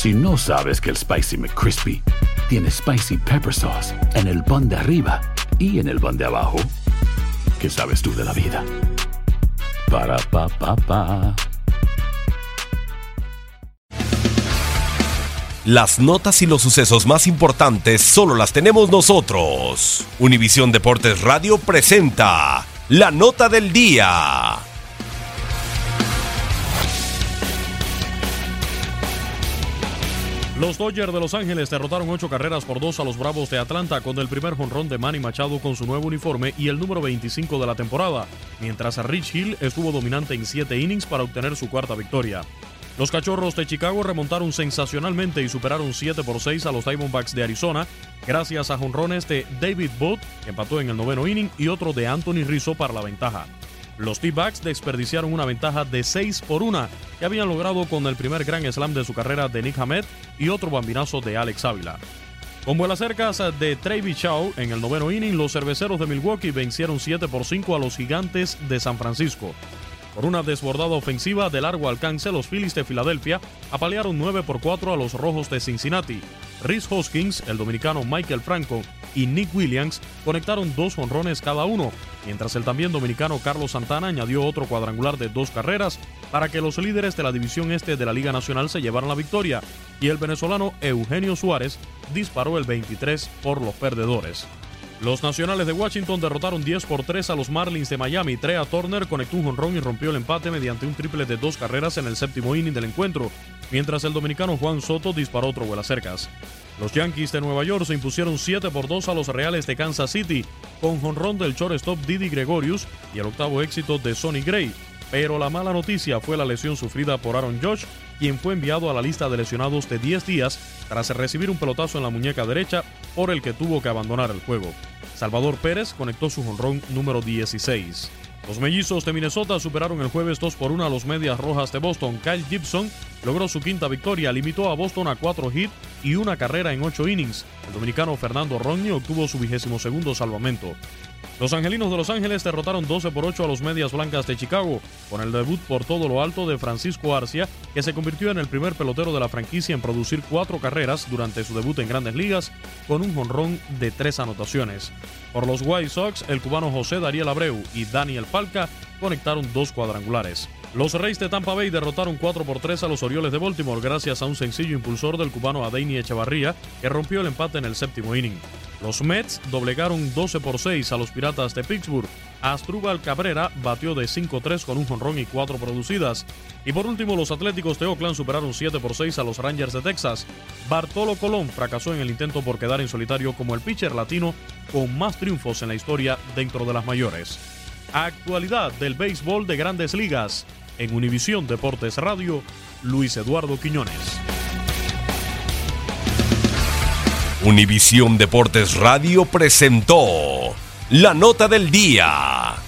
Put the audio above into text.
Si no sabes que el Spicy McCrispy tiene Spicy Pepper Sauce en el pan de arriba y en el pan de abajo, ¿qué sabes tú de la vida? Para, pa, pa, pa. Las notas y los sucesos más importantes solo las tenemos nosotros. Univisión Deportes Radio presenta la nota del día. Los Dodgers de Los Ángeles derrotaron ocho carreras por dos a los Bravos de Atlanta con el primer jonrón de Manny Machado con su nuevo uniforme y el número 25 de la temporada, mientras Rich Hill estuvo dominante en siete innings para obtener su cuarta victoria. Los Cachorros de Chicago remontaron sensacionalmente y superaron 7 por 6 a los Diamondbacks de Arizona, gracias a jonrones de David Booth, que empató en el noveno inning, y otro de Anthony Rizzo para la ventaja. Los T-Backs desperdiciaron una ventaja de 6 por 1 que habían logrado con el primer gran slam de su carrera de Nick Hamed y otro bambinazo de Alex Ávila. Con vuelas cercas de Travis Shaw en el noveno inning, los cerveceros de Milwaukee vencieron 7 por 5 a los gigantes de San Francisco. Por una desbordada ofensiva de largo alcance, los Phillies de Filadelfia apalearon 9 por 4 a los Rojos de Cincinnati. Rhys Hoskins, el dominicano Michael Franco y Nick Williams conectaron dos honrones cada uno, mientras el también dominicano Carlos Santana añadió otro cuadrangular de dos carreras para que los líderes de la división este de la Liga Nacional se llevaran la victoria, y el venezolano Eugenio Suárez disparó el 23 por los perdedores. Los Nacionales de Washington derrotaron 10 por 3 a los Marlins de Miami. Trea Turner conectó un jonrón y rompió el empate mediante un triple de dos carreras en el séptimo inning del encuentro, mientras el dominicano Juan Soto disparó otro vuelo cercas. Los Yankees de Nueva York se impusieron 7 por 2 a los Reales de Kansas City, con jonrón del shortstop Didi Gregorius y el octavo éxito de Sonny Gray. Pero la mala noticia fue la lesión sufrida por Aaron Josh, quien fue enviado a la lista de lesionados de 10 días tras recibir un pelotazo en la muñeca derecha por el que tuvo que abandonar el juego. Salvador Pérez conectó su jonrón número 16. Los mellizos de Minnesota superaron el jueves 2 por 1 a los Medias Rojas de Boston. Kyle Gibson logró su quinta victoria, limitó a Boston a 4 hits y una carrera en 8 innings. El dominicano Fernando Roño obtuvo su vigésimo segundo salvamento. Los Angelinos de Los Ángeles derrotaron 12 por 8 a los Medias Blancas de Chicago, con el debut por todo lo alto de Francisco Arcia, que se convirtió en el primer pelotero de la franquicia en producir cuatro carreras durante su debut en grandes ligas, con un jonrón de tres anotaciones. Por los White Sox, el cubano José Dariel Abreu y Daniel Falca conectaron dos cuadrangulares. Los Reyes de Tampa Bay derrotaron 4 por 3 a los Orioles de Baltimore gracias a un sencillo impulsor del cubano Adeini Echevarría que rompió el empate en el séptimo inning. Los Mets doblegaron 12 por 6 a los Piratas de Pittsburgh. Astrubal Cabrera batió de 5-3 con un jonrón y 4 producidas. Y por último, los Atléticos de Oakland superaron 7 por 6 a los Rangers de Texas. Bartolo Colón fracasó en el intento por quedar en solitario como el pitcher latino con más triunfos en la historia dentro de las mayores. Actualidad del béisbol de grandes ligas. En Univisión Deportes Radio, Luis Eduardo Quiñones. Univisión Deportes Radio presentó la nota del día.